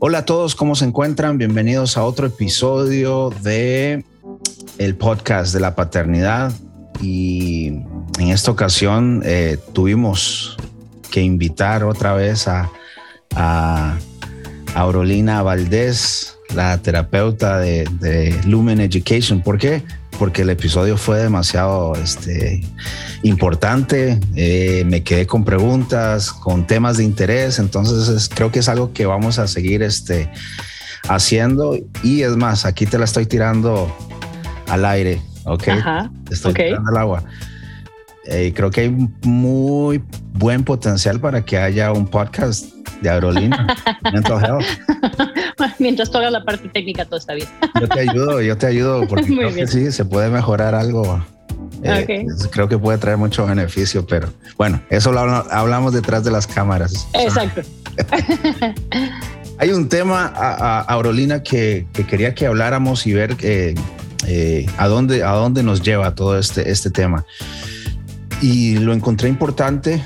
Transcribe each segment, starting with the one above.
Hola a todos, ¿cómo se encuentran? Bienvenidos a otro episodio de el podcast de la paternidad. Y en esta ocasión eh, tuvimos que invitar otra vez a, a Aurolina Valdés, la terapeuta de, de Lumen Education. ¿Por qué? Porque el episodio fue demasiado este, importante. Eh, me quedé con preguntas, con temas de interés. Entonces creo que es algo que vamos a seguir este, haciendo. Y es más, aquí te la estoy tirando al aire. Ok. estoy tirando al agua. Eh, creo que hay muy buen potencial para que haya un podcast de Aerolínea. Mientras tú la parte técnica, todo está bien. yo te ayudo, yo te ayudo, porque creo que sí, se puede mejorar algo. Eh, creo que puede traer mucho beneficio, pero bueno, eso lo hablamos detrás de las cámaras. Exacto. Hay un tema, a, Aurolina, que, quería que habláramos y ver eh, eh, a, dónde, a dónde nos lleva todo este, este tema. Y lo encontré importante,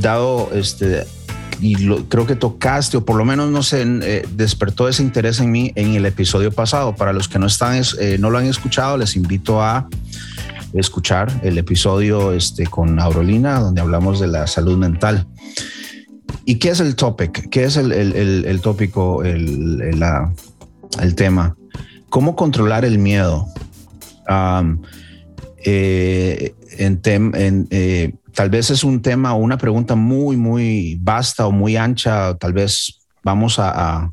dado este, y creo que tocaste, o por lo menos no sé, eh, despertó ese interés en mí en el episodio pasado. Para los que no están, eh, no lo han escuchado, les invito a escuchar el episodio este, con Aurolina, donde hablamos de la salud mental. ¿Y qué es el topic? ¿Qué es el, el, el, tópico, el, el, tema? ¿Cómo controlar el miedo? Eh, en, en tal vez es un tema o una pregunta muy, muy vasta o muy ancha. Tal vez vamos a,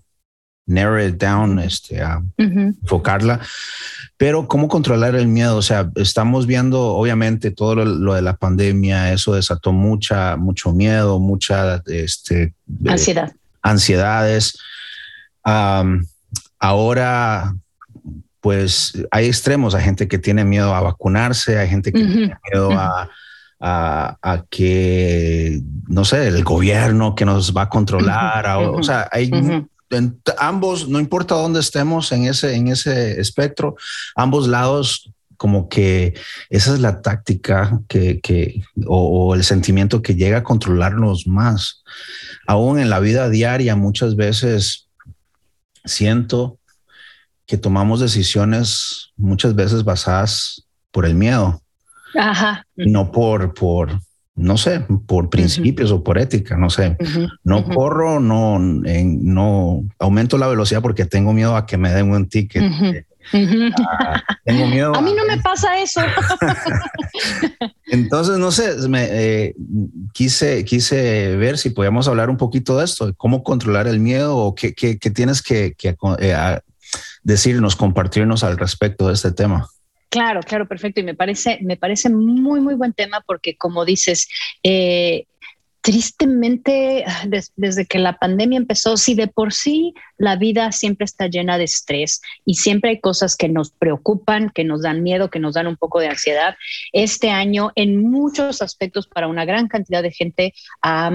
narrow it down, este, a enfocarla. Pero cómo controlar el miedo, o sea, estamos viendo obviamente todo lo, de la pandemia, eso desató mucha, mucho miedo, mucha, este, ansiedad, ansiedades. ahora, pues hay extremos, hay gente que tiene miedo a vacunarse, hay gente que tiene miedo a a, que, no sé, el gobierno que nos va a controlar. o sea, hay ambos, no importa dónde estemos en ese, en ese espectro, ambos lados como que esa es la táctica que, que o, o, el sentimiento que llega a controlarnos más. Aún en la vida diaria muchas veces siento que tomamos decisiones muchas veces basadas por el miedo. Ajá. No por, por, no sé, por principios o por ética, no sé. No corro, no, no aumento la velocidad porque tengo miedo a que me den un ticket. Ah, tengo miedo. A mí no me pasa eso. Entonces, no sé, me, eh, quise, quise ver si podíamos hablar un poquito de esto, de cómo controlar el miedo o qué, qué, tienes que, que eh, decirnos, compartirnos al respecto de este tema. Claro, claro, perfecto. Y me parece, me parece muy, muy buen tema porque, como dices, eh, tristemente, desde que la pandemia empezó, si de por sí la vida siempre está llena de estrés y siempre hay cosas que nos preocupan, que nos dan miedo, que nos dan un poco de ansiedad, este año en muchos aspectos para una gran cantidad de gente ha,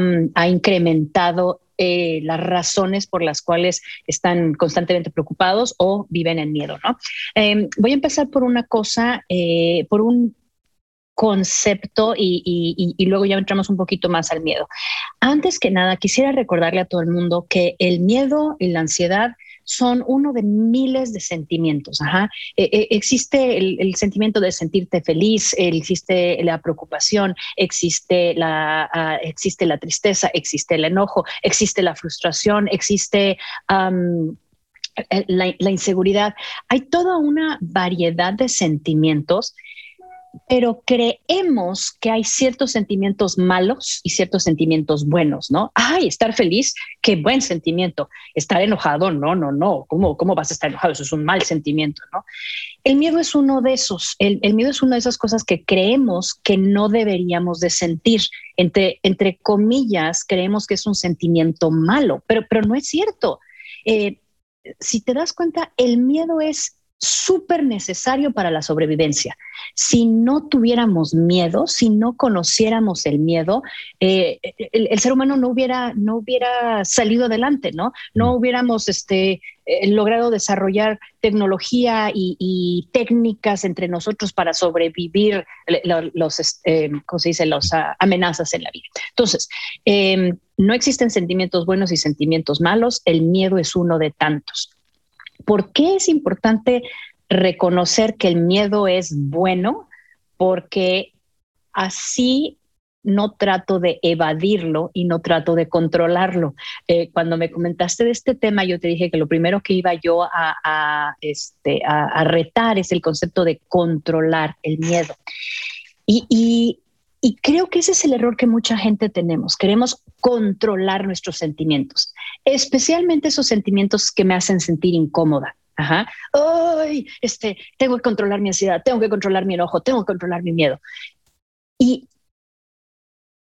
incrementado eh, las razones por las cuales están constantemente preocupados o viven en miedo, ¿no? Em, voy a empezar por una cosa, eh, por un concepto y, luego ya entramos un poquito más al miedo. Antes que nada, quisiera recordarle a todo el mundo que el miedo y la ansiedad son uno de miles de sentimientos. E, e, existe el, sentimiento de sentirte feliz, existe la preocupación, existe la, ah, existe la tristeza, existe el enojo, existe la frustración, existe... la, inseguridad. Hay toda una variedad de sentimientos pero creemos que hay ciertos sentimientos malos y ciertos sentimientos buenos, ¿no? Ay, estar feliz, qué buen sentimiento. Estar enojado, no, no, no. ¿Cómo, cómo vas a estar enojado? Eso es un mal sentimiento, ¿no? El miedo es uno de esos. El, miedo es una de esas cosas que creemos que no deberíamos de sentir. Entre, entre comillas, creemos que es un sentimiento malo, pero, pero no es cierto. Eh, si te das cuenta, el miedo es súper necesario para la sobrevivencia. Si no tuviéramos miedo, si no conociéramos el miedo, eh, el, ser humano no hubiera, no hubiera salido adelante, ¿no? No mm. hubiéramos este, eh, logrado desarrollar tecnología y, técnicas entre nosotros para sobrevivir los, este, ¿cómo se dice?, las ah, amenazas en la vida. Entonces, em, no existen sentimientos buenos y sentimientos malos, el miedo es uno de tantos. ¿Por qué es importante reconocer que el miedo es bueno? Porque así no trato de evadirlo y no trato de controlarlo. Eh, cuando me comentaste de este tema, yo te dije que lo primero que iba yo a, este, retar es el concepto de controlar el miedo. y creo que ese es el error que mucha gente tenemos. Queremos controlar nuestros sentimientos, especialmente esos sentimientos que me hacen sentir incómoda. Ajá. Ay, este, tengo que controlar mi ansiedad, tengo que controlar mi enojo, tengo que controlar mi miedo. Y,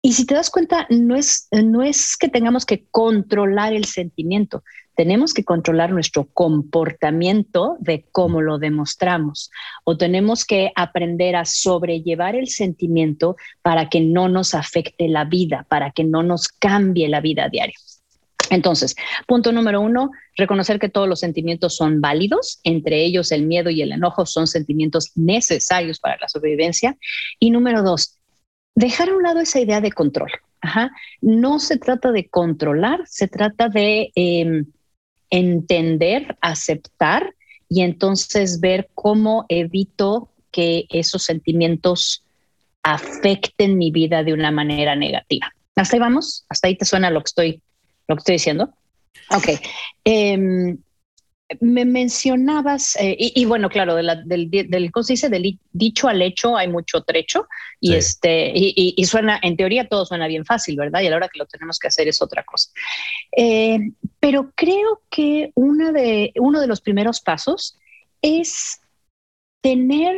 y si te das cuenta, no es, no es que tengamos que controlar el sentimiento, tenemos que controlar nuestro comportamiento de cómo lo demostramos o tenemos que aprender a sobrellevar el sentimiento para que no nos afecte la vida, para que no nos cambie la vida diaria. Entonces, punto número uno, reconocer que todos los sentimientos son válidos, entre ellos el miedo y el enojo son sentimientos necesarios para la sobrevivencia. Y número dos, dejar a un lado esa idea de control. No se trata de controlar, se trata de em, entender, aceptar y entonces ver cómo evito que esos sentimientos afecten mi vida de una manera negativa. Hasta ahí vamos, hasta ahí te suena lo que estoy, lo que estoy diciendo. Ok. Em, me mencionabas, eh, y, bueno, claro, del, del, ¿cómo se dice? Del dicho al hecho hay mucho trecho y, este, y, suena, en teoría todo suena bien fácil, ¿verdad? Y a la hora que lo tenemos que hacer es otra cosa. Eh, pero creo que una de, uno de los primeros pasos es tener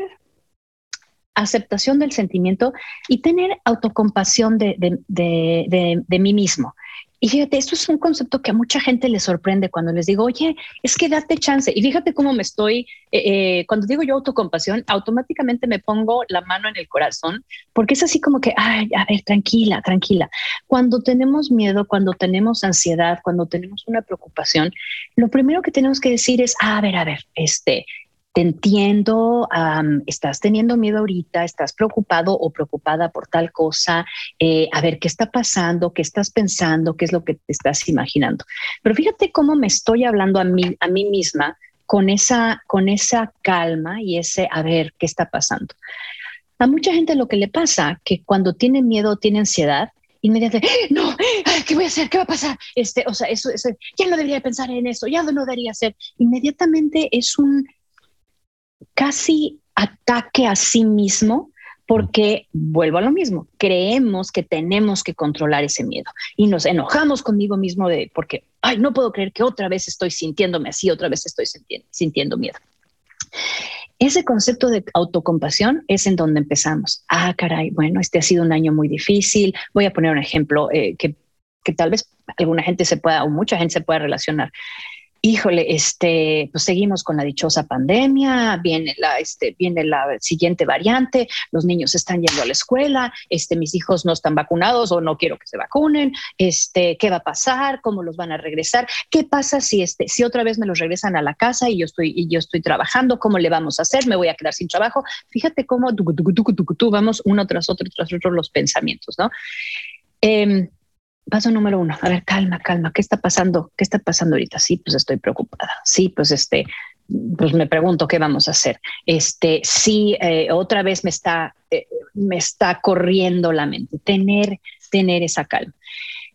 aceptación del sentimiento y tener autocompasión de, de, de mí mismo. Y fíjate, esto es un concepto que a mucha gente le sorprende cuando les digo, oye, es que date chance. Y fíjate cómo me estoy, eh, eh, cuando digo yo autocompasión, automáticamente me pongo la mano en el corazón, porque es así como que, ay, a ver, tranquila, tranquila. Cuando tenemos miedo, cuando tenemos ansiedad, cuando tenemos una preocupación, lo primero que tenemos que decir es, a ver, a ver, este, entiendo, estás teniendo miedo ahorita, estás preocupado o preocupada por tal cosa, eh, a ver qué está pasando, qué estás pensando, qué es lo que te estás imaginando. Pero fíjate cómo me estoy hablando a mí, a mí misma con esa, con esa calma y ese a ver qué está pasando. A mucha gente lo que le pasa, que cuando tiene miedo, tiene ansiedad, inmediatamente, no, ¿qué voy a hacer? ¿Qué va a pasar? Este, o sea, eso, eso, ya no debería pensar en eso, ya no debería hacer. Inmediatamente es un, casi ataque a sí mismo porque vuelvo a lo mismo, creemos que tenemos que controlar ese miedo y nos enojamos conmigo mismo de porque, ay, no puedo creer que otra vez estoy sintiéndome así, otra vez estoy sintiendo, miedo. Ese concepto de autocompasión es en donde empezamos. Ah, caray, bueno, este ha sido un año muy difícil. Voy a poner un ejemplo eh, que, que tal vez alguna gente se pueda o mucha gente se pueda relacionar híjole, este, pues seguimos con la dichosa pandemia, viene la, este, viene la siguiente variante, los niños están yendo a la escuela, este, mis hijos no están vacunados o no quiero que se vacunen, este, ¿qué va a pasar? ¿Cómo los van a regresar? ¿Qué pasa si, este, si otra vez me los regresan a la casa y yo estoy, y yo estoy trabajando? ¿Cómo le vamos a hacer? ¿Me voy a quedar sin trabajo? Fíjate cómo tú vamos uno tras otro, tras otro los pensamientos, ¿no? Eh, paso número uno, a ver, calma, calma, ¿qué está pasando? ¿Qué está pasando ahorita? Sí, pues estoy preocupada. Sí, pues este, pues me pregunto qué vamos a hacer. Este, sí, eh, otra vez me está, eh, me está corriendo la mente. Tener, tener esa calma.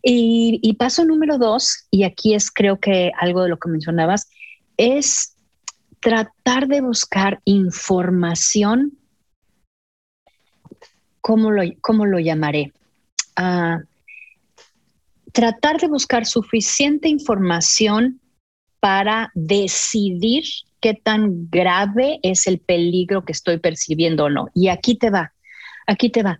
Y, paso número dos, y aquí es creo que algo de lo que mencionabas, es tratar de buscar información. ¿Cómo lo, cómo lo llamaré? Uh, tratar de buscar suficiente información para decidir qué tan grave es el peligro que estoy percibiendo o no. Y aquí te va, aquí te va.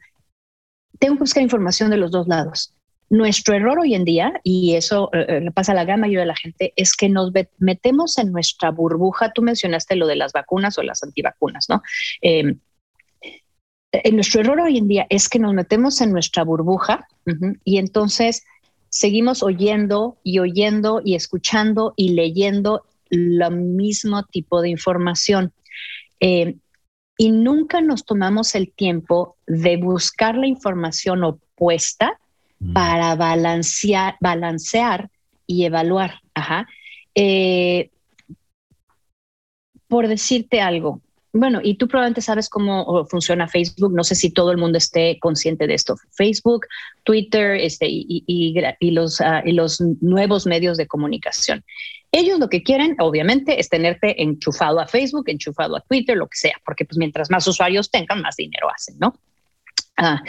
Tengo que buscar información de los dos lados. nuestro error hoy en día, y eso eh, le pasa a la gran mayoría de la gente, es que nos metemos en nuestra burbuja. Tú mencionaste lo de las vacunas o las antivacunas, ¿no? Em, nuestro error hoy en día es que nos metemos en nuestra burbuja y entonces seguimos oyendo y oyendo y escuchando y leyendo lo mismo tipo de información. Em, y nunca nos tomamos el tiempo de buscar la información opuesta mm. para balancear, balancear y evaluar. Eh, por decirte algo, bueno, y tú probablemente sabes cómo funciona Facebook. No sé si todo el mundo esté consciente de esto. Facebook, Twitter este, y, los, ah, y los nuevos medios de comunicación. Ellos lo que quieren, obviamente, es tenerte enchufado a Facebook, enchufado a Twitter, lo que sea, porque pues mientras más usuarios tengan, más dinero hacen, ¿no? Ah,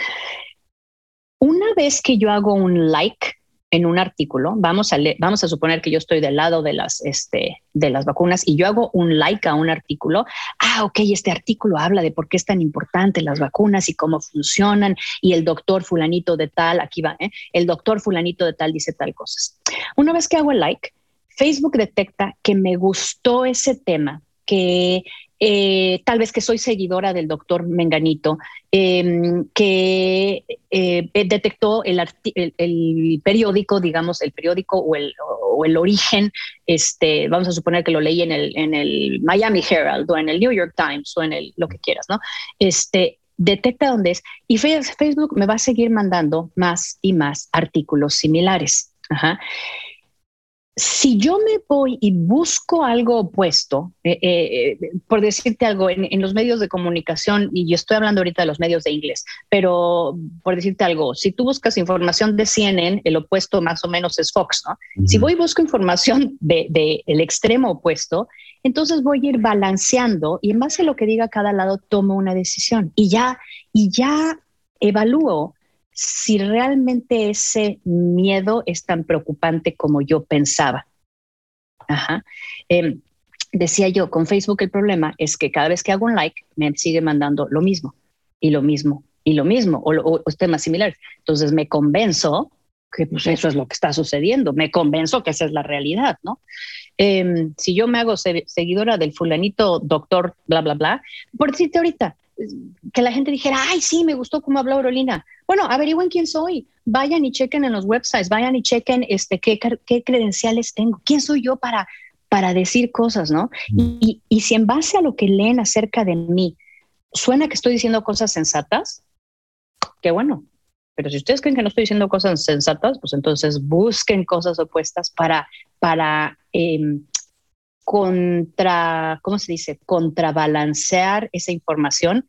una vez que yo hago un like en un artículo, vamos a, vamos a suponer que yo estoy del lado de las, este, de las vacunas y yo hago un like a un artículo, ah, ok, este artículo habla de por qué es tan importante las vacunas y cómo funcionan y el doctor fulanito de tal, aquí va, ¿eh? el doctor fulanito de tal dice tal cosas. Una vez que hago el like, Facebook detecta que me gustó ese tema, que eh, tal vez que soy seguidora del doctor Menganito, em, que eh, detectó el, periódico, digamos, el periódico o el, origen, este, vamos a suponer que lo leí en el, Miami Herald o en el New York Times o en el, lo que quieras, ¿no? Este, detecta dónde es y Facebook me va a seguir mandando más y más artículos similares. Ajá si yo me voy y busco algo opuesto, eh, eh, eh, por decirte algo, en, los medios de comunicación, y yo estoy hablando ahorita de los medios de inglés, pero por decirte algo, si tú buscas información de CNN, el opuesto más o menos es Fox, ¿no? Si voy y busco información del de, el extremo opuesto, entonces voy a ir balanceando y en base a lo que diga cada lado tomo una decisión y ya, y ya evalúo si realmente ese miedo es tan preocupante como yo pensaba. Em, decía yo, con Facebook el problema es que cada vez que hago un like me sigue mandando lo mismo y lo mismo y lo mismo o, temas similares. Entonces me convenzo que pues eso es lo que está sucediendo, me convenzo que esa es la realidad, ¿no? Em, si yo me hago seguidora del fulanito doctor, bla, bla, bla, por decirte ahorita, que la gente dijera, ay, sí, me gustó cómo habla Aurolina. Bueno, averigüen quién soy. Vayan y chequen en los websites, vayan y chequen este, qué, qué credenciales tengo, quién soy yo para, para decir cosas, ¿no? Mm. Y, y, si en base a lo que leen acerca de mí suena que estoy diciendo cosas sensatas, qué bueno. Pero si ustedes creen que no estoy diciendo cosas sensatas, pues entonces busquen cosas opuestas para, para em, contra, ¿cómo se dice? Contrabalancear esa información,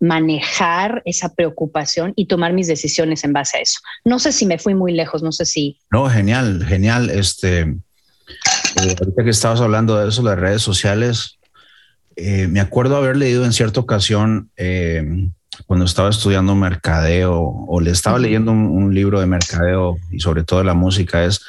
manejar esa preocupación y tomar mis decisiones en base a eso. No sé si me fui muy lejos, no sé si. No, genial, genial. Este, eh, ahorita que estabas hablando de eso, las redes sociales, eh, me acuerdo haber leído en cierta ocasión eh, cuando estaba estudiando mercadeo o le estaba leyendo un, un libro de mercadeo y sobre todo de la música es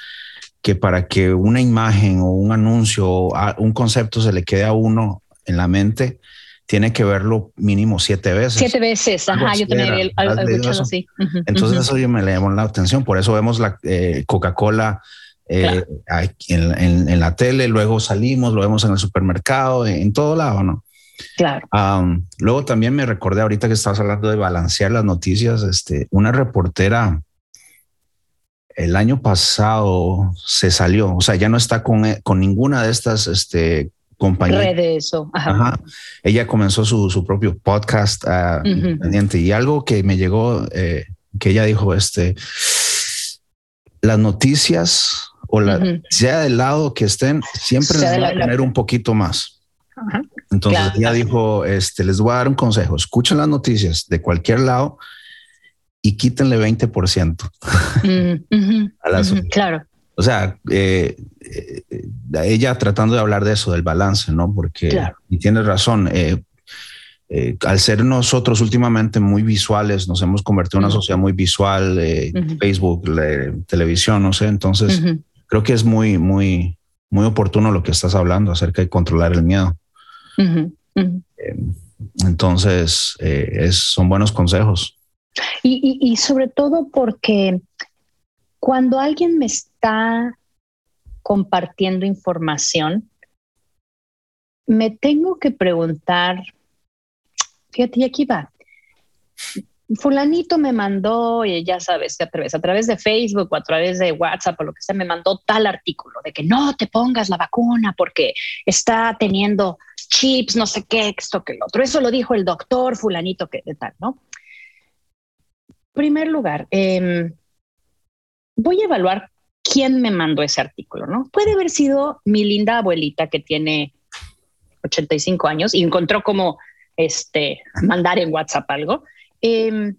que para que una imagen o un anuncio o un concepto se le quede a uno en la mente, tiene que verlo mínimo siete veces. Siete veces, ajá, yo también he escuchado así. Entonces eso yo me le llamó la atención, por eso vemos la eh, Coca-Cola eh, en, la tele, luego salimos, lo vemos en el supermercado, en, todo lado, ¿no? Claro. luego también me recordé ahorita que estabas hablando de balancear las noticias, este, una reportera el año pasado se salió, o sea, ya no está con, eh, con ninguna de estas este, compañías. Redes o... Ajá. Ella comenzó su, su propio podcast uh, y algo que me llegó, eh, que ella dijo, este, las noticias o la, sea del lado que estén, siempre les va a tener un poquito más. Entonces ella dijo, este, les voy a dar un consejo, escuchen las noticias de cualquier lado y quítenle 20%. claro. O sea, eh, eh, ella tratando de hablar de eso, del balance, ¿no? Porque, y tienes razón, eh, al ser nosotros últimamente muy visuales, nos hemos convertido en una sociedad muy visual, Facebook, televisión, no sé, entonces creo que es muy, muy, muy oportuno lo que estás hablando acerca de controlar el miedo. entonces, es, son buenos consejos. Y, sobre todo porque cuando alguien me está compartiendo información, me tengo que preguntar, fíjate, y aquí va, fulanito me mandó, y ya sabes, a través, a través de Facebook o a través de WhatsApp o lo que sea, me mandó tal artículo de que no te pongas la vacuna porque está teniendo chips, no sé qué, esto que el otro. Eso lo dijo el doctor fulanito que de tal, ¿no? Primer lugar, em, voy a evaluar quién me mandó ese artículo, ¿no? Puede haber sido mi linda abuelita que tiene 85 años y encontró como este, mandar en WhatsApp algo Em,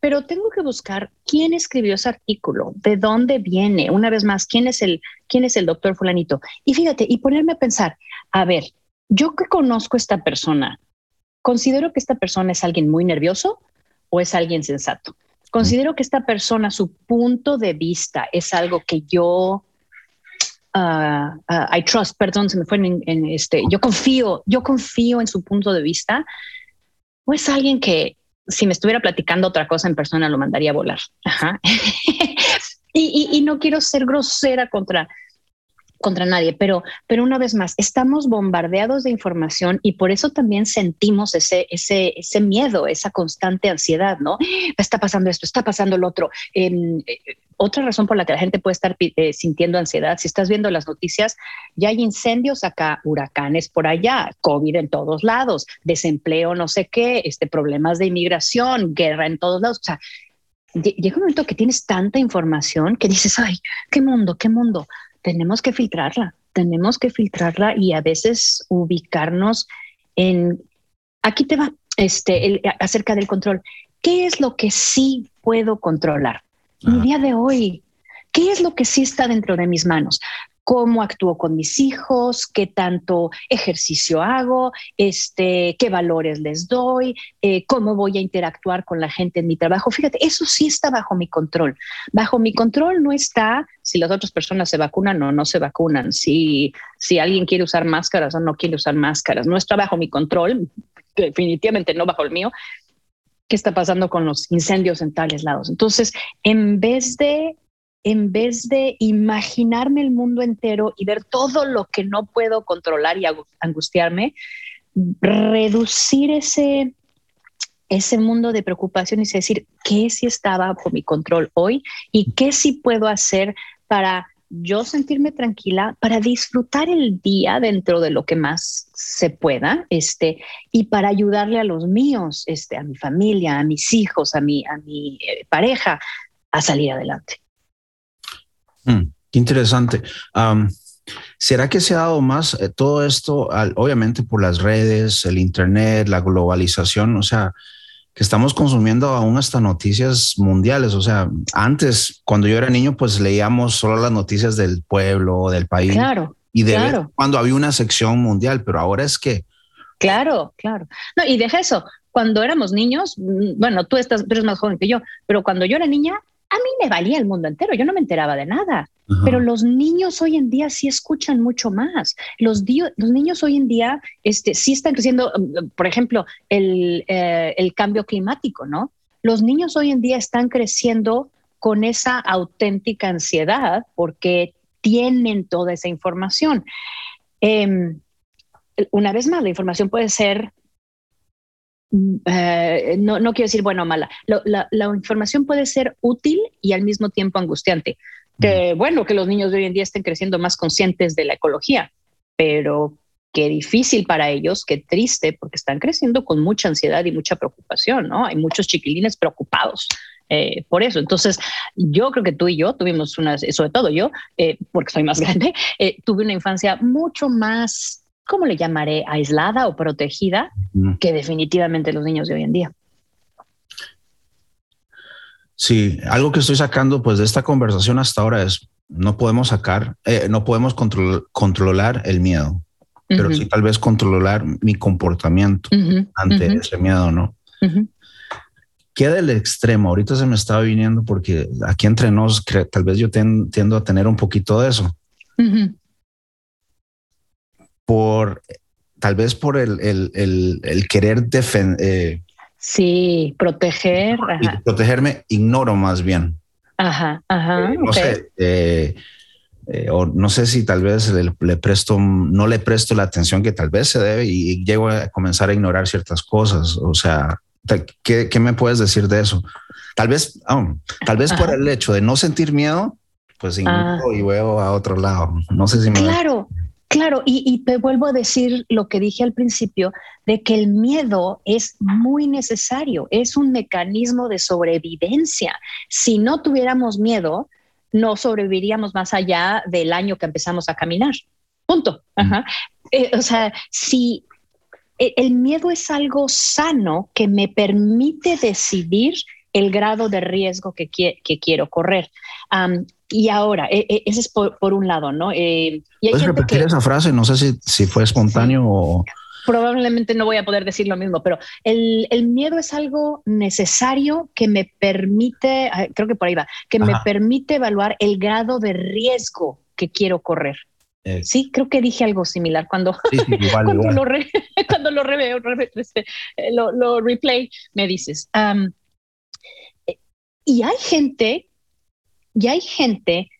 pero tengo que buscar quién escribió ese artículo, de dónde viene, una vez más, quién es el, quién es el doctor fulanito. Y fíjate, y ponerme a pensar, a ver, yo que conozco a esta persona, ¿considero que esta persona es alguien muy nervioso o es alguien sensato? Considero que esta persona, su punto de vista es algo que yo, uh, uh, I trust, perdón, se me fue este, yo confío, yo confío en su punto de vista o es alguien que si me estuviera platicando otra cosa en persona lo mandaría a volar. y, no quiero ser grosera contra, contra nadie, pero, pero una vez más, estamos bombardeados de información y por eso también sentimos ese, ese, ese miedo, esa constante ansiedad, ¿no? Está pasando esto, está pasando lo otro. Em, eh, otra razón por la que la gente puede estar eh, sintiendo ansiedad, si estás viendo las noticias, ya hay incendios acá, huracanes por allá, COVID en todos lados, desempleo, no sé qué, este, problemas de inmigración, guerra en todos lados. O sea, llega un momento que tienes tanta información que dices, ay, qué mundo, qué mundo tenemos que filtrarla, tenemos que filtrarla y a veces ubicarnos en, aquí te va, este, acerca del control. ¿Qué es lo que sí puedo controlar? Mi día de hoy, ¿qué es lo que sí está dentro de mis manos? Cómo actúo con mis hijos, qué tanto ejercicio hago, este, qué valores les doy, eh, cómo voy a interactuar con la gente en mi trabajo. Fíjate, eso sí está bajo mi control. Bajo mi control no está si las otras personas se vacunan o no se vacunan, si, si alguien quiere usar máscaras o no quiere usar máscaras. No está bajo mi control, definitivamente no bajo el mío. ¿Qué está pasando con los incendios en tales lados? Entonces, en vez de en vez de imaginarme el mundo entero y ver todo lo que no puedo controlar y angustiarme, reducir ese, ese mundo de preocupación y decir qué sí estaba bajo mi control hoy y qué sí puedo hacer para yo sentirme tranquila, para disfrutar el día dentro de lo que más se pueda, este, y para ayudarle a los míos, este, a mi familia, a mis hijos, a mi, a mi eh, pareja, a salir adelante. Mm, qué interesante. ¿Será que se ha dado más eh, todo esto, obviamente por las redes, el Internet, la globalización? O sea, que estamos consumiendo aún hasta noticias mundiales. O sea, antes, cuando yo era niño, pues leíamos solo las noticias del pueblo, del país. Claro. Y de claro. cuando había una sección mundial, pero ahora es que. Claro, claro. No, y deja eso. Cuando éramos niños, mm, bueno, tú, estás, tú eres más joven que yo, pero cuando yo era niña, a mí me valía el mundo entero, yo no me enteraba de nada. Pero los niños hoy en día sí escuchan mucho más. Los, los niños hoy en día este, sí están creciendo, um, por ejemplo, el, eh, el cambio climático, ¿no? Los niños hoy en día están creciendo con esa auténtica ansiedad porque tienen toda esa información. Em, una vez más, la información puede ser eh, no, no, quiero decir bueno o mala, la, información puede ser útil y al mismo tiempo angustiante. Que bueno, que los niños de hoy en día estén creciendo más conscientes de la ecología, pero qué difícil para ellos, qué triste, porque están creciendo con mucha ansiedad y mucha preocupación, ¿no? Hay muchos chiquilines preocupados eh, por eso. Entonces, yo creo que tú y yo tuvimos una, sobre todo yo, eh, porque soy más grande, tuve una infancia mucho más ¿cómo le llamaré? Aislada o protegida que definitivamente los niños de hoy en día. Sí, algo que estoy sacando pues de esta conversación hasta ahora es no podemos sacar, eh, no podemos controlar el miedo, pero sí tal vez controlar mi comportamiento ante ese miedo, ¿no? Queda el extremo. Ahorita se me estaba viniendo porque aquí entre nos, tal vez yo tiendo a tener un poquito de eso por tal vez por el, el, querer defender. sí, proteger. protegerme, ignoro más bien. Ajá, ajá. no sé, eh, o no sé si tal vez le, presto, no le presto la atención que tal vez se debe y, llego a comenzar a ignorar ciertas cosas. O sea, ¿qué, qué me puedes decir de eso? Tal vez, oh, tal vez por el hecho de no sentir miedo, pues ah. y veo a otro lado. No sé si me... Claro, claro. Y, y, te vuelvo a decir lo que dije al principio, de que el miedo es muy necesario, es un mecanismo de sobrevivencia. Si no tuviéramos miedo, no sobreviviríamos más allá del año que empezamos a caminar. Punto. Eh, o sea, si e, el miedo es algo sano que me permite decidir el grado de riesgo que, que quiero correr. Y ahora, e, e, ese es por, un lado, ¿no? Eh, ¿Puedes repetir esa frase? No sé si, si fue espontáneo o... Probablemente no voy a poder decir lo mismo, pero el, el miedo es algo necesario que me permite, creo que por ahí va, que me permite evaluar el grado de riesgo que quiero correr. Eh. Sí, creo que dije algo similar cuando, cuando, Lo, cuando lo, este, lo, lo, replay, me dices. Y hay gente, y hay gente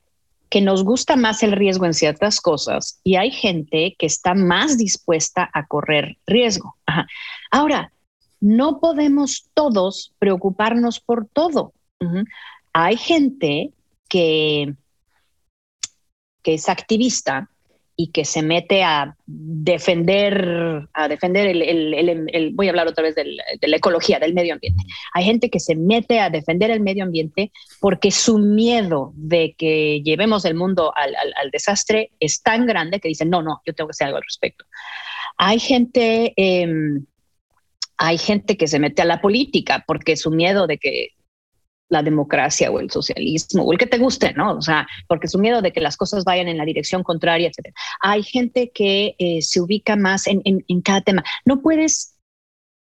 que nos gusta más el riesgo en ciertas cosas y hay gente que está más dispuesta a correr riesgo. Ahora, no podemos todos preocuparnos por todo. Hay gente que, que es activista y que se mete a defender, a defender el, voy a hablar otra vez de la ecología, del medio ambiente. Hay gente que se mete a defender el medio ambiente porque su miedo de que llevemos el mundo al, desastre es tan grande que dicen, no, no, yo tengo que hacer algo al respecto. Hay gente, em, hay gente que se mete a la política porque su miedo de que la democracia o el socialismo o el que te guste, ¿no? O sea, porque su miedo de que las cosas vayan en la dirección contraria, etc. Hay gente que eh, se ubica más en, en, cada tema. No puedes,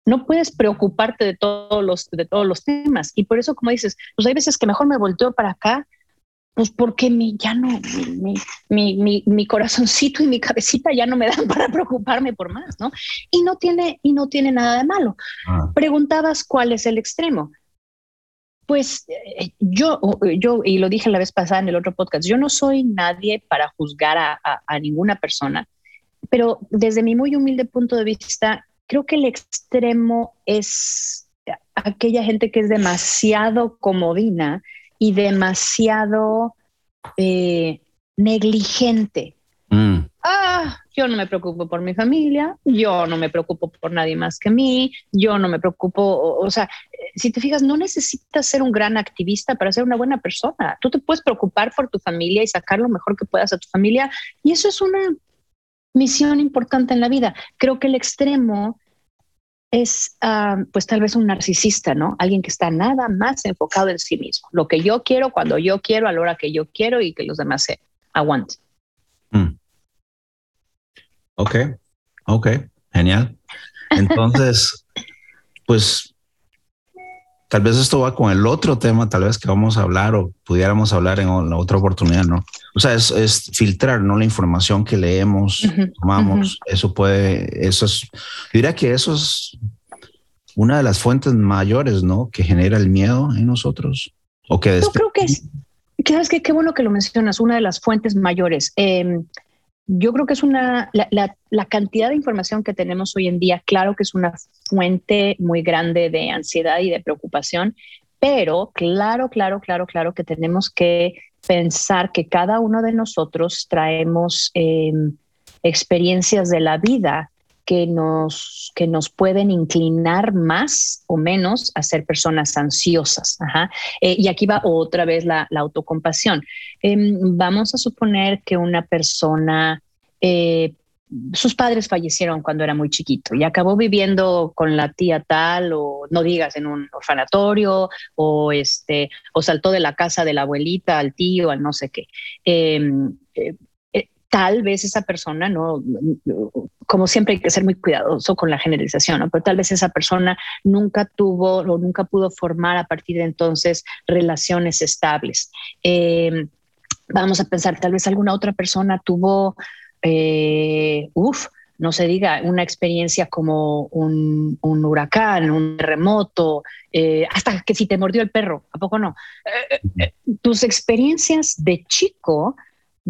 no puedes preocuparte de todos los, de todos los temas. Y por eso, como dices, pues hay veces que mejor me volteo para acá, pues porque mi, ya no, mi, mi, mi, mi, corazoncito y mi cabecita ya no me dan para preocuparme por más, ¿no? Y no tiene, y no tiene nada de malo. Ah. Preguntabas cuál es el extremo. Pues eh, yo, yo, y lo dije la vez pasada en el otro podcast, yo no soy nadie para juzgar a, ninguna persona, pero desde mi muy humilde punto de vista, creo que el extremo es aquella gente que es demasiado comodina y demasiado eh, negligente. Mm. Ah, yo no me preocupo por mi familia, yo no me preocupo por nadie más que mí, yo no me preocupo, o, sea, si te fijas, no necesitas ser un gran activista para ser una buena persona. Tú te puedes preocupar por tu familia y sacar lo mejor que puedas a tu familia y eso es una misión importante en la vida. Creo que el extremo es ah, pues tal vez un narcisista, ¿no? Alguien que está nada más enfocado en sí mismo. Lo que yo quiero, cuando yo quiero, a la hora que yo quiero y que los demás se aguanten. Mm. Ok, ok, genial. Entonces, pues tal vez esto va con el otro tema, tal vez que vamos a hablar o pudiéramos hablar en la otra oportunidad, ¿no? O sea, es, filtrar, ¿no? La información que leemos, tomamos, eso puede, eso es, diría que eso es una de las fuentes mayores, ¿no? Que genera el miedo en nosotros. O que Yo creo que es, que, qué bueno que lo mencionas, una de las fuentes mayores. Eh, yo creo que es una, la, cantidad de información que tenemos hoy en día, claro que es una fuente muy grande de ansiedad y de preocupación, pero claro, claro, claro, claro que tenemos que pensar que cada uno de nosotros traemos em, experiencias de la vida que nos, que nos pueden inclinar más o menos a ser personas ansiosas. Eh, y aquí va otra vez la, autocompasión. Em, vamos a suponer que una persona, eh, sus padres fallecieron cuando era muy chiquito y acabó viviendo con la tía tal o no digas en un orfanatorio o este o saltó de la casa de la abuelita al tío al no sé qué em, eh, tal vez esa persona, ¿no? Como siempre hay que ser muy cuidadoso con la generalización, ¿no? Pero tal vez esa persona nunca tuvo o nunca pudo formar a partir de entonces relaciones estables. Eh, vamos a pensar, tal vez alguna otra persona tuvo, eh, uff, no se diga una experiencia como un, huracán, un terremoto, eh, hasta que si te mordió el perro, ¿a poco no? Tus experiencias de chico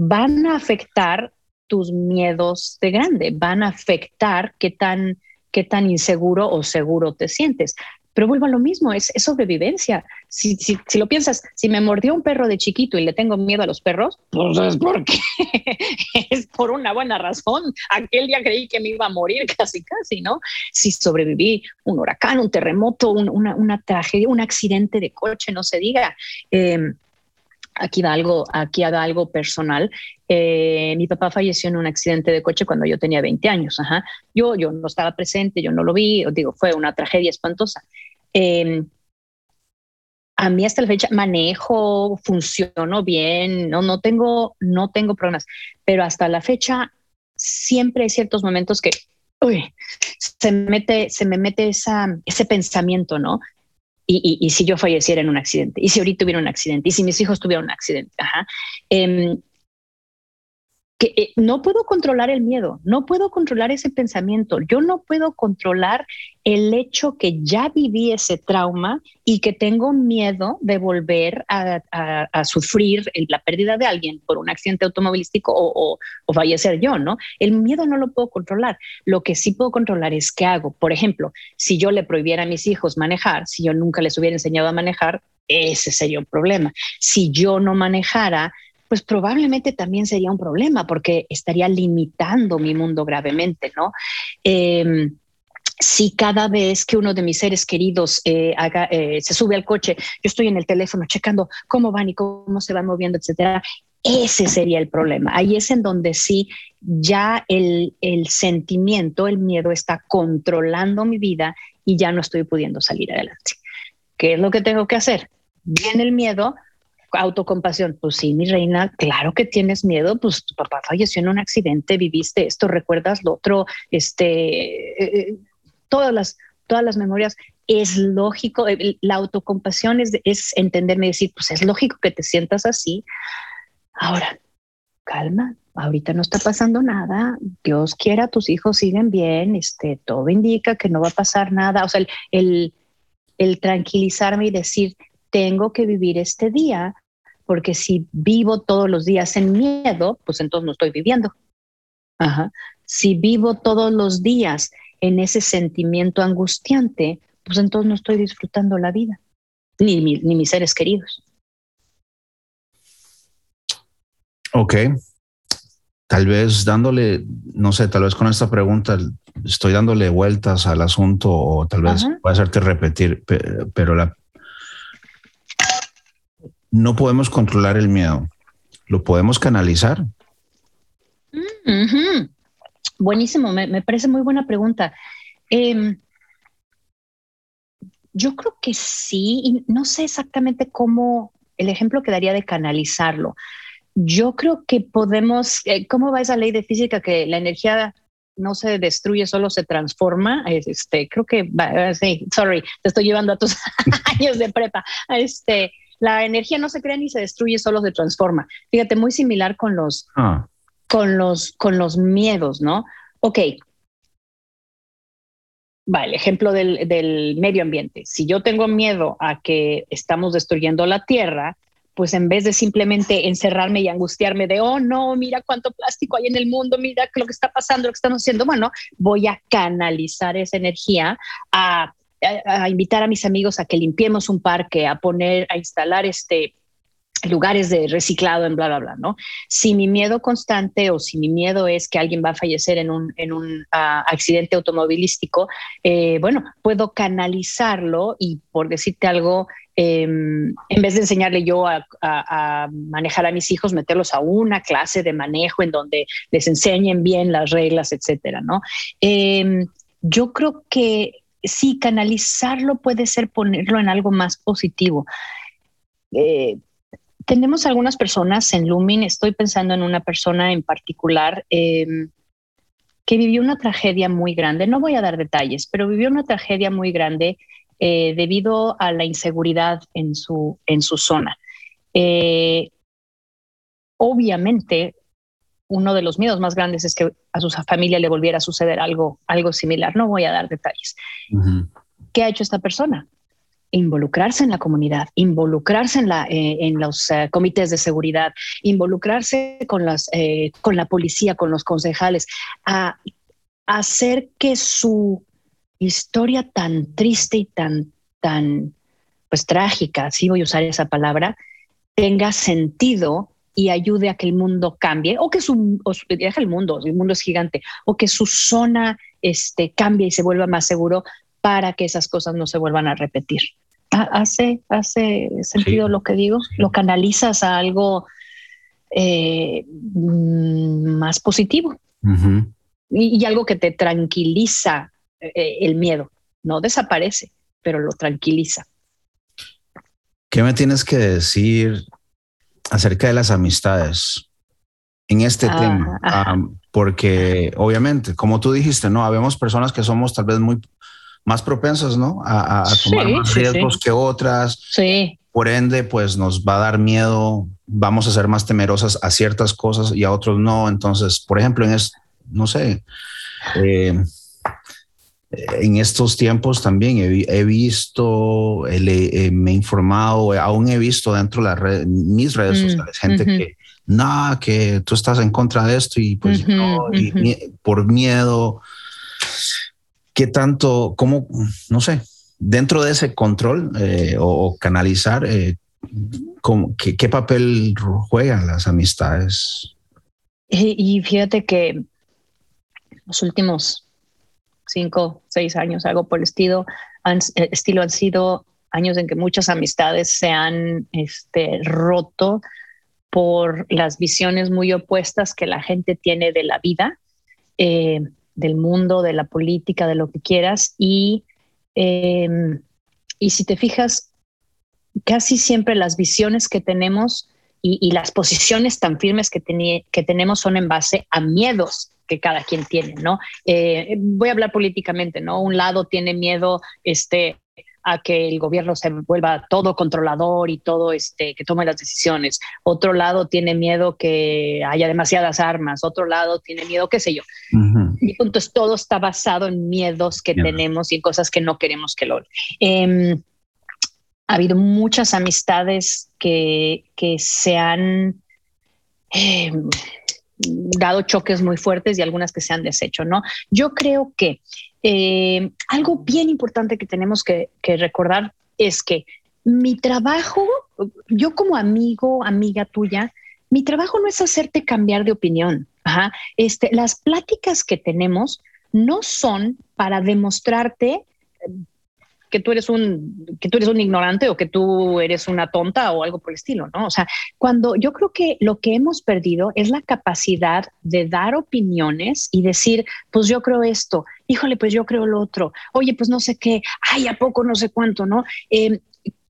van a afectar tus miedos de grande, van a afectar qué tan, qué tan inseguro o seguro te sientes. Pero vuelvo a lo mismo, es, sobrevivencia. Si, si, si, lo piensas, si me mordió un perro de chiquito y le tengo miedo a los perros, pues es porque es por una buena razón. Aquel día creí que me iba a morir casi, casi, ¿no? Si sobreviví un huracán, un terremoto, una, una, tragedia, un accidente de coche, no se diga. Eh, aquí da algo, aquí algo personal. Eh, mi papá falleció en un accidente de coche cuando yo tenía 20 años. Ajá. Yo, yo no estaba presente, yo no lo vi, digo, fue una tragedia espantosa. Em, a mí hasta la fecha manejo, funciono bien, no, no, tengo, no tengo problemas, pero hasta la fecha siempre hay ciertos momentos que se, mete, se me mete esa, ese pensamiento, ¿no? Y, si yo falleciera en un accidente, y si ahorita tuviera un accidente, y si mis hijos tuvieran un accidente. Ajá. Em, eh, no puedo controlar el miedo, no puedo controlar ese pensamiento, yo no puedo controlar el hecho que ya viví ese trauma y que tengo miedo de volver a, sufrir la pérdida de alguien por un accidente automovilístico o, o, fallecer yo, ¿no? El miedo no lo puedo controlar. Lo que sí puedo controlar es qué hago. Por ejemplo, si yo le prohibiera a mis hijos manejar, si yo nunca les hubiera enseñado a manejar, ese sería un problema. Si yo no manejara, pues probablemente también sería un problema porque estaría limitando mi mundo gravemente, ¿no? Em, si cada vez que uno de mis seres queridos eh, eh, se sube al coche, yo estoy en el teléfono checando cómo van y cómo se van moviendo, etcétera, ese sería el problema. Ahí es en donde sí ya el, el sentimiento, el miedo está controlando mi vida y ya no estoy pudiendo salir adelante. ¿Qué es lo que tengo que hacer? Viene el miedo, autocompasión, pues sí, mi reina, claro que tienes miedo, pues tu papá falleció en un accidente, viviste esto, recuerdas lo otro, este, eh, eh, todas las, todas las memorias. Es lógico, la autocompasión es, es entenderme y decir, pues es lógico que te sientas así. Ahora, calma, ahorita no está pasando nada, Dios quiera, tus hijos siguen bien, este, todo indica que no va a pasar nada. O sea, el, el tranquilizarme y decir, tengo que vivir este día, porque si vivo todos los días en miedo, pues entonces no estoy viviendo. Si vivo todos los días en ese sentimiento angustiante, pues entonces no estoy disfrutando la vida, ni, ni mis seres queridos. Ok. Tal vez dándole, no sé, tal vez con esta pregunta estoy dándole vueltas al asunto o tal vez voy a hacerte repetir, pero la, no podemos controlar el miedo. ¿Lo podemos canalizar? Buenísimo, me, parece muy buena pregunta. Em, yo creo que sí, y no sé exactamente cómo el ejemplo quedaría de canalizarlo. Yo creo que podemos, eh, ¿cómo va esa ley de física que la energía no se destruye, solo se transforma? Este, creo que, sí, sorry, te estoy llevando a tus años de prepa. Este, la energía no se crea ni se destruye, solo se transforma. Fíjate, muy similar con los, ah. con los, con los miedos, ¿no? Ok. Va, el ejemplo del, del medio ambiente. Si yo tengo miedo a que estamos destruyendo la tierra, pues en vez de simplemente encerrarme y angustiarme de, oh no, mira cuánto plástico hay en el mundo, mira lo que está pasando, lo que estamos haciendo, bueno, voy a canalizar esa energía a a, invitar a mis amigos a que limpiemos un parque, a poner, a instalar este lugares de reciclado en bla, bla, bla, ¿no? Si mi miedo constante o si mi miedo es que alguien va a fallecer en un, en un accidente automovilístico, eh, bueno, puedo canalizarlo y por decirte algo, em, en vez de enseñarle yo a, manejar a mis hijos, meterlos a una clase de manejo en donde les enseñen bien las reglas, etcétera, ¿no? Em, yo creo que sí, canalizarlo puede ser ponerlo en algo más positivo. Eh, tenemos algunas personas en Lumin, estoy pensando en una persona en particular em, que vivió una tragedia muy grande, no voy a dar detalles, pero vivió una tragedia muy grande eh, debido a la inseguridad en su, en su zona. Eh, obviamente uno de los miedos más grandes es que a su familia le volviera a suceder algo, algo similar. No voy a dar detalles. ¿Qué ha hecho esta persona? Involucrarse en la comunidad, involucrarse en, la, eh, en los eh, comités de seguridad, involucrarse con, las, eh, con la policía, con los concejales, a, a hacer que su historia tan triste y tan, tan, pues trágica, si voy a usar esa palabra, tenga sentido y ayude a que el mundo cambie o que su, o el mundo, el mundo es gigante, o que su zona este, cambie y se vuelva más seguro para que esas cosas no se vuelvan a repetir. ¿Hace, hace sentido lo que digo? ¿Lo canalizas a algo eh, más positivo? y, algo que te tranquiliza eh, el miedo. No desaparece, pero lo tranquiliza. ¿Qué me tienes que decir acerca de las amistades en este ah, tema, porque obviamente, como tú dijiste, no, habemos personas que somos tal vez muy más propensas, ¿no? A, tomar más riesgos que otras. Sí. Por ende, pues nos va a dar miedo, vamos a ser más temerosas a ciertas cosas y a otros no. Entonces, por ejemplo, en es, no sé, eh, en estos tiempos también he, visto, eh, me he informado, aún he visto dentro de las mis redes mm, sociales gente que, no, que tú estás en contra de esto y pues no, por miedo. ¿Qué tanto, cómo, no sé, dentro de ese control eh, o, canalizar, eh, qué, papel juegan las amistades? y fíjate que los últimos cinco, seis años, algo por el estilo, han, eh, estilo han sido años en que muchas amistades se han este, roto por las visiones muy opuestas que la gente tiene de la vida, eh, del mundo, de la política, de lo que quieras. Y, em, y si te fijas, casi siempre las visiones que tenemos y, las posiciones tan firmes que, que tenemos son en base a miedos que cada quien tiene, ¿no? Eh, voy a hablar políticamente, ¿no? Un lado tiene miedo, este, a que el gobierno se vuelva todo controlador y todo este que tome las decisiones. Otro lado tiene miedo que haya demasiadas armas. Otro lado tiene miedo, qué sé yo. Mi punto es todo está basado en miedos que tenemos y en cosas que no queremos que lo. Eh, ha habido muchas amistades que, que se han eh, dado choques muy fuertes y algunas que se han deshecho, ¿no? Yo creo que eh, algo bien importante que tenemos que, recordar es que mi trabajo, yo como amigo, amiga tuya, mi trabajo no es hacerte cambiar de opinión. Este, las pláticas que tenemos no son para demostrarte que tú eres un que tú eres un ignorante o que tú eres una tonta o algo por el estilo, ¿no? O sea, cuando yo creo que lo que hemos perdido es la capacidad de dar opiniones y decir, pues yo creo esto, híjole, pues yo creo lo otro, oye, pues no sé qué, ay, a poco no sé cuánto, ¿no? Eh,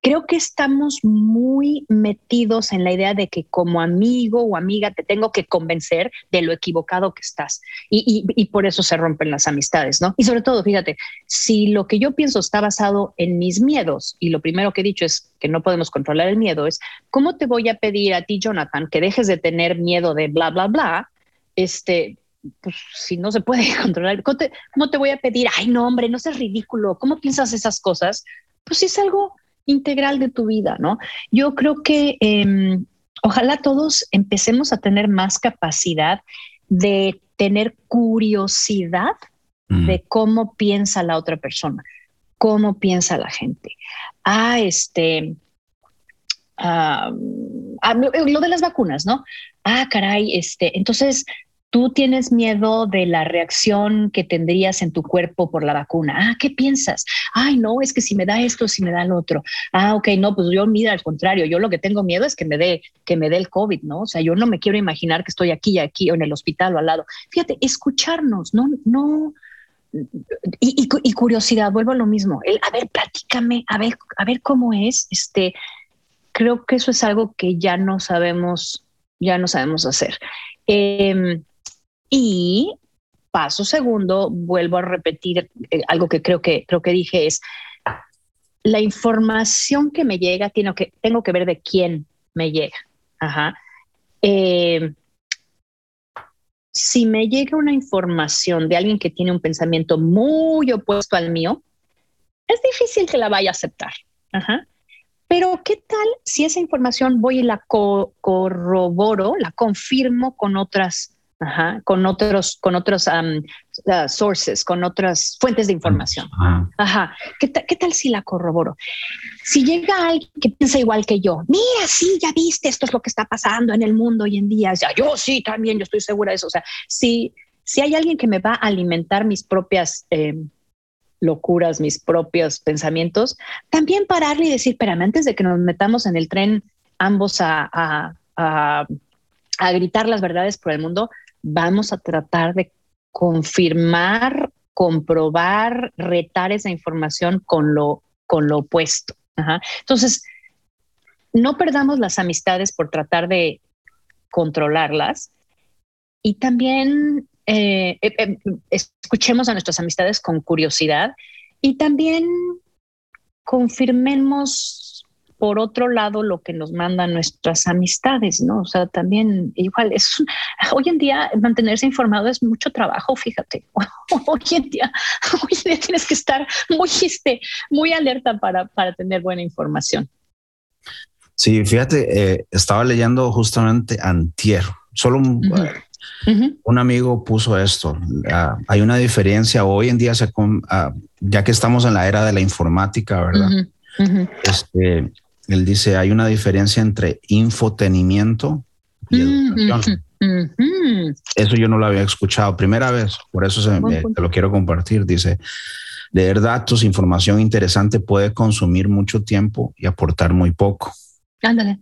creo que estamos muy metidos en la idea de que como amigo o amiga te tengo que convencer de lo equivocado que estás. Y, por eso se rompen las amistades, ¿no? Y sobre todo, fíjate, si lo que yo pienso está basado en mis miedos, y lo primero que he dicho es que no podemos controlar el miedo, es cómo te voy a pedir a ti, Jonathan, que dejes de tener miedo de bla, bla, bla, este, pues si no se puede controlar, ¿cómo te, ¿cómo te, voy a pedir? Ay, no, hombre, no seas ridículo, ¿cómo piensas esas cosas? Pues si es algo integral de tu vida, ¿no? Yo creo que em, ojalá todos empecemos a tener más capacidad de tener curiosidad mm. de cómo piensa la otra persona, cómo piensa la gente. Ah, este, ah, lo de las vacunas, ¿no? Ah, caray, este, entonces tú tienes miedo de la reacción que tendrías en tu cuerpo por la vacuna. Ah, ¿qué piensas? Ay, no, es que si me da esto, si me da lo otro. Ah, ok, no, pues yo mira al contrario, yo lo que tengo miedo es que me dé que me dé el COVID, ¿no? O sea, yo no me quiero imaginar que estoy aquí, aquí o en el hospital o al lado. Fíjate, escucharnos, no, no. Y, y, curiosidad, vuelvo a lo mismo. El, a ver, platícame, a ver, a ver cómo es. Este, creo que eso es algo que ya no sabemos, ya no sabemos hacer. Eh, y paso segundo, vuelvo a repetir eh, algo que creo que creo que dije es la información que me llega tiene que tengo que ver de quién me llega. Ajá. Eh, si me llega una información de alguien que tiene un pensamiento muy opuesto al mío, es difícil que la vaya a aceptar. Pero ¿qué tal si esa información voy y la corroboro, la confirmo con otras Ajá, con otros, con otros uh, sources, con otras fuentes de información. Ajá. ¿Qué, ¿Qué, tal si la corroboro? Si llega alguien que piensa igual que yo, mira, sí, ya viste, esto es lo que está pasando en el mundo hoy en día. Ya, yo sí, también, yo estoy segura de eso. O sea, si, si hay alguien que me va a alimentar mis propias eh, locuras, mis propios pensamientos, también pararle y decir, espérame, antes de que nos metamos en el tren ambos a, a, a, a gritar las verdades por el mundo, vamos a tratar de confirmar, comprobar, retar esa información con lo, con lo opuesto. Entonces, no perdamos las amistades por tratar de controlarlas y también eh, eh, eh, escuchemos a nuestras amistades con curiosidad y también confirmemos por otro lado lo que nos mandan nuestras amistades, ¿no? O sea, también igual es hoy en día mantenerse informado es mucho trabajo, fíjate. Hoy en día, hoy en día tienes que estar muy, este, muy alerta para, para tener buena información. Sí, fíjate, eh, estaba leyendo justamente antier, solo un, un amigo puso esto. Ah, hay una diferencia hoy en día, se, uh, ya que estamos en la era de la informática, ¿verdad? Este, él dice, hay una diferencia entre infotenimiento y educación. Eso yo no lo había escuchado, primera vez, por eso se, te lo quiero compartir. Dice, leer datos, información interesante puede consumir mucho tiempo y aportar muy poco. Ándale.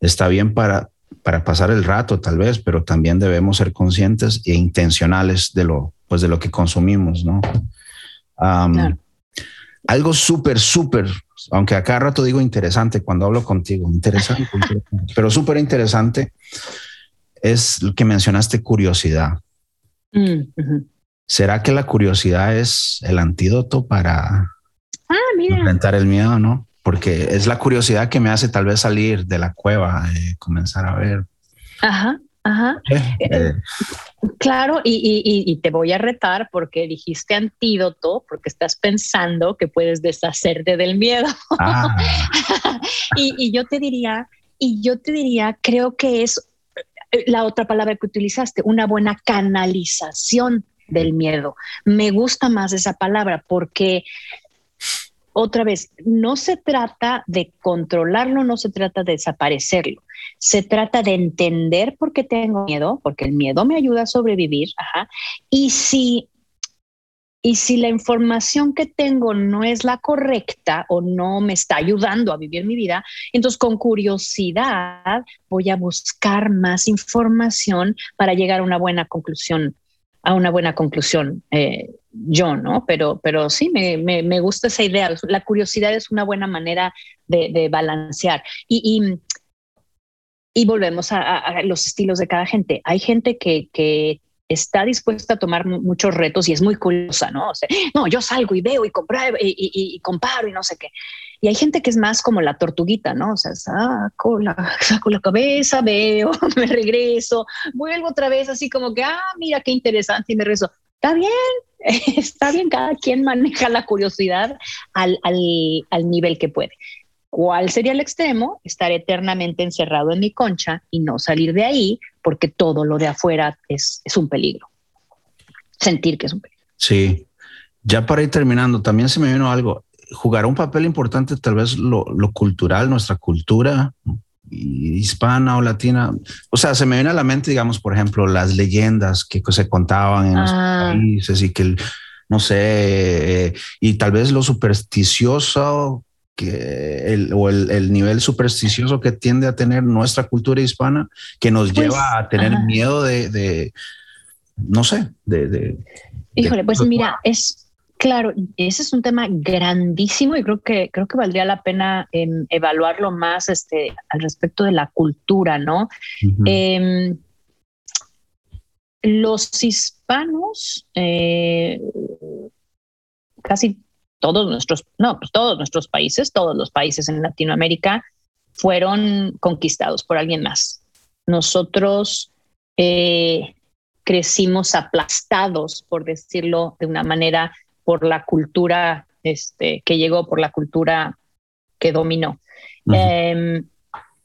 Está bien para, para pasar el rato, tal vez, pero también debemos ser conscientes e intencionales de lo, pues de lo que consumimos, ¿no? Algo súper, súper aunque a cada rato digo interesante cuando hablo contigo, interesante, pero súper interesante es lo que mencionaste, curiosidad. Mm, ¿Será que la curiosidad es el antídoto para ah, enfrentar el miedo, no? Porque es la curiosidad que me hace tal vez salir de la cueva, y comenzar a ver. Ajá. Ajá. Eh, eh, claro, y, te voy a retar porque dijiste antídoto, porque estás pensando que puedes deshacerte del miedo. Ah. y, yo te diría, y yo te diría, creo que es eh, la otra palabra que utilizaste, una buena canalización del miedo. Me gusta más esa palabra porque otra vez, no se trata de controlarlo, no se trata de desaparecerlo, se trata de entender por qué tengo miedo, porque el miedo me ayuda a sobrevivir, y si y si la información que tengo no es la correcta o no me está ayudando a vivir mi vida, entonces con curiosidad voy a buscar más información para llegar a una buena conclusión, a una buena conclusión. Eh, yo, ¿no? Pero, pero sí, me, me, gusta esa idea. La curiosidad es una buena manera de, balancear. Y, volvemos a, los estilos de cada gente. Hay gente que, que está dispuesta a tomar muchos retos y es muy curiosa, ¿no? O sea, no, yo salgo y veo y, compro y, y, comparo y no sé qué. Y hay gente que es más como la tortuguita, ¿no? O sea, saco la, saco la cabeza, veo, me regreso, vuelvo otra vez así como que, ah, mira qué interesante y me regreso está bien, está bien, cada quien maneja la curiosidad al, nivel que puede. ¿Cuál sería el extremo? Estar eternamente encerrado en mi concha y no salir de ahí porque todo lo de afuera es, un peligro. Sentir que es un peligro. Sí. Ya para ir terminando, también se me vino algo. Jugará un papel importante tal vez lo, lo cultural, nuestra cultura, hispana o latina. O sea, se me viene a la mente, digamos, por ejemplo, las leyendas que se contaban en los ah. países y que, no sé, eh, y tal vez lo supersticioso que el, o el, nivel supersticioso que tiende a tener nuestra cultura hispana, que nos pues, lleva a tener miedo de, no sé, de... Híjole, pues mira, es, Claro, ese es un tema grandísimo y creo que creo que valdría la pena em, evaluarlo más este, al respecto de la cultura, ¿no? Em, los hispanos, eh, casi todos nuestros, no, pues todos nuestros países, todos los países en Latinoamérica fueron conquistados por alguien más. Nosotros eh, crecimos aplastados, por decirlo de una manera, por la cultura este, que llegó, por la cultura que dominó. Em,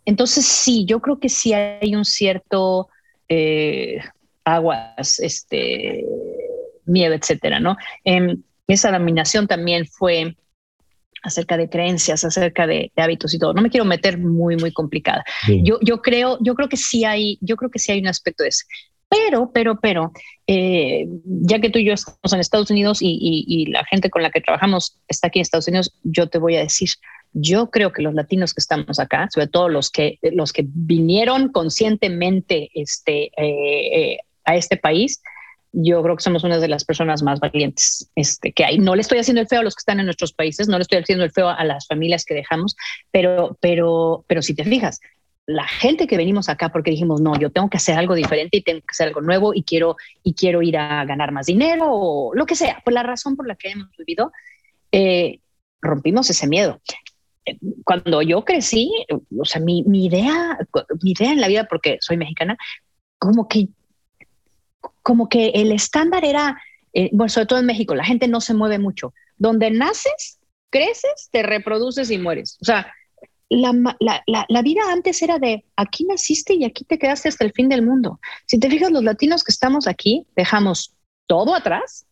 entonces, sí, yo creo que sí hay un cierto eh, aguas, este, miedo, etcétera, ¿no? Em, esa dominación también fue acerca de creencias, acerca de, hábitos y todo. No me quiero meter muy, muy complicada. Yo, yo creo, yo creo que sí hay, yo creo que sí hay un aspecto de eso. Pero, pero, pero, eh, ya que tú y yo estamos en Estados Unidos y, la gente con la que trabajamos está aquí en Estados Unidos, yo te voy a decir, yo creo que los latinos que estamos acá, sobre todo los que, los que vinieron conscientemente este, eh, eh, a este país, yo creo que somos una de las personas más valientes este, que hay. No le estoy haciendo el feo a los que están en nuestros países, no le estoy haciendo el feo a las familias que dejamos, pero, pero, pero si te fijas, la gente que venimos acá porque dijimos, no, yo tengo que hacer algo diferente y tengo que hacer algo nuevo y quiero, y quiero ir a ganar más dinero o lo que sea, por la razón por la que hemos vivido, eh, rompimos ese miedo. Cuando yo crecí, o sea, mi, mi, idea, mi idea en la vida, porque soy mexicana, como que, como que el estándar era, eh, bueno, sobre todo en México, la gente no se mueve mucho. Donde naces, creces, te reproduces y mueres. O sea, la, vida antes era de aquí naciste y aquí te quedaste hasta el fin del mundo. Si te fijas, los latinos que estamos aquí dejamos todo atrás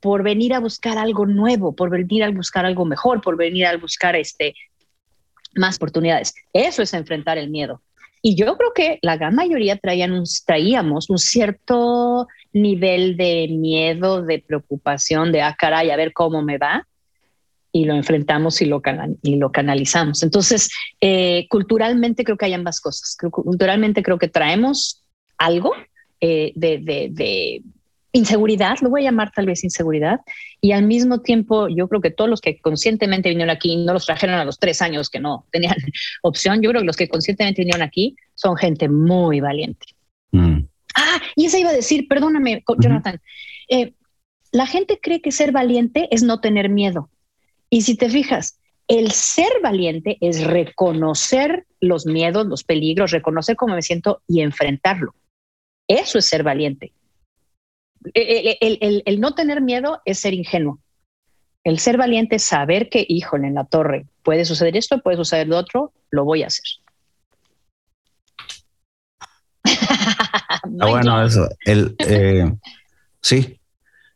por venir a buscar algo nuevo, por venir a buscar algo mejor, por venir a buscar este, más oportunidades. Eso es enfrentar el miedo. Y yo creo que la gran mayoría traían traíamos un cierto nivel de miedo, de preocupación, de, ah, caray, a ver cómo me va y lo enfrentamos y lo, y lo canalizamos. Entonces, eh, culturalmente creo que hay ambas cosas. Culturalmente creo que traemos algo eh, de, de, inseguridad, lo voy a llamar tal vez inseguridad, y al mismo tiempo yo creo que todos los que conscientemente vinieron aquí, no los trajeron a los tres años que no tenían opción, yo creo que los que conscientemente vinieron aquí son gente muy valiente. Mm. Ah, y eso iba a decir, perdóname, Jonathan, eh, la gente cree que ser valiente es no tener miedo. Y si te fijas, el ser valiente es reconocer los miedos, los peligros, reconocer cómo me siento y enfrentarlo. Eso es ser valiente. El, no tener miedo es ser ingenuo. El ser valiente es saber que, híjole, en la torre puede suceder esto, puede suceder lo otro, lo voy a hacer. bueno eso. El, eh, sí,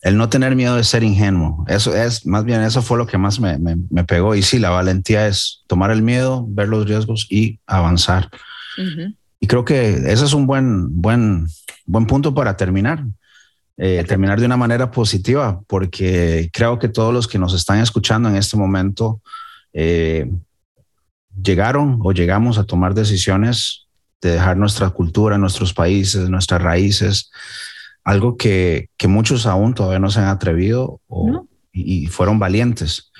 el no tener miedo de ser ingenuo. Eso es, más bien, eso fue lo que más me, pegó. Y sí, la valentía es tomar el miedo, ver los riesgos y avanzar. Y creo que ese es un buen, buen, buen punto para terminar. Eh, terminar de una manera positiva, porque creo que todos los que nos están escuchando en este momento eh, llegaron o llegamos a tomar decisiones de dejar nuestra cultura, nuestros países, nuestras raíces, algo que, muchos aún todavía no se han atrevido y, fueron valientes.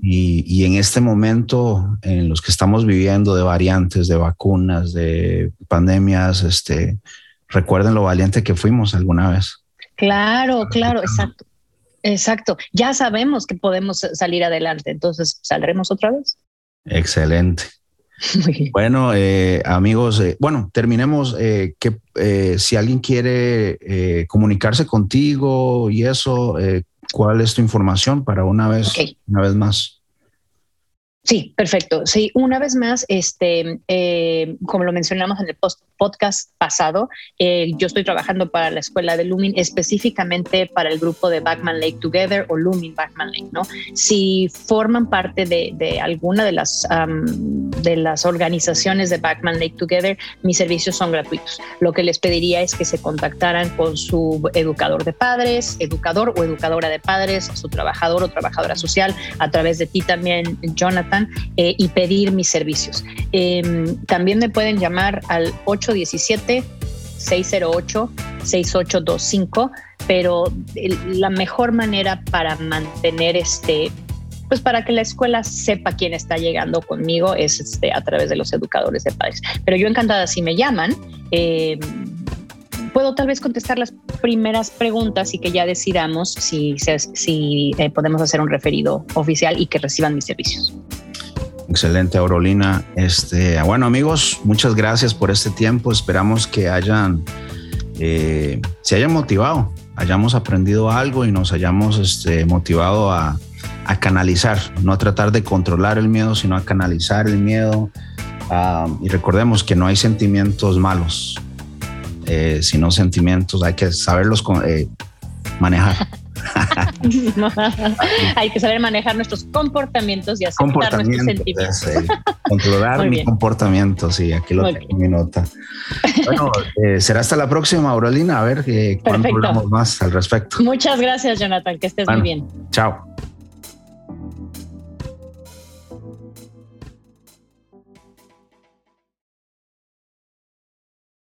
Y, en este momento en los que estamos viviendo de variantes, de vacunas, de pandemias, este, recuerden lo valiente que fuimos alguna vez. Claro, claro, exacto. Exacto. Ya sabemos que podemos salir adelante, entonces saldremos otra vez. Excelente. Bueno, eh, amigos, eh, bueno, terminemos. Eh, que si alguien quiere comunicarse contigo y eso, ¿cuál es tu información para una vez, una vez más? Sí, perfecto. Sí, una vez más, este, eh, como lo mencionamos en el post podcast pasado, eh, yo estoy trabajando para la escuela de Lumin, específicamente para el grupo de Backman Lake Together o Lumin Backman Lake, ¿no? Si forman parte de, alguna de las, de las organizaciones de Backman Lake Together, mis servicios son gratuitos. Lo que les pediría es que se contactaran con su educador de padres, educador o educadora de padres, su trabajador o trabajadora social, a través de ti también, Jonathan eh, y pedir mis servicios. Em, también me pueden llamar al 817-608-6825, pero la mejor manera para mantener este pues para que la escuela sepa quién está llegando conmigo es este, a través de los educadores de padres. Pero yo encantada si me llaman, em, puedo tal vez contestar las primeras preguntas y que ya decidamos si, si eh, podemos hacer un referido oficial y que reciban mis servicios. Excelente, Aurolina. Este, bueno, amigos, muchas gracias por este tiempo. Esperamos que hayan eh, se hayan motivado, hayamos aprendido algo y nos hayamos este, motivado a, canalizar, no a tratar de controlar el miedo, sino a canalizar el miedo. Ah, y recordemos que no hay sentimientos malos, eh, sino sentimientos, hay que saberlos eh, manejar. Hay que saber manejar nuestros comportamientos y aceptar nuestros sentimientos. controlar mi comportamiento, sí, aquí lo tengo en mi nota. Bueno, eh, será hasta la próxima, Aurelina, a ver eh, cuándo hablamos más al respecto. Muchas gracias, Jonathan, que estés muy bien. Chao.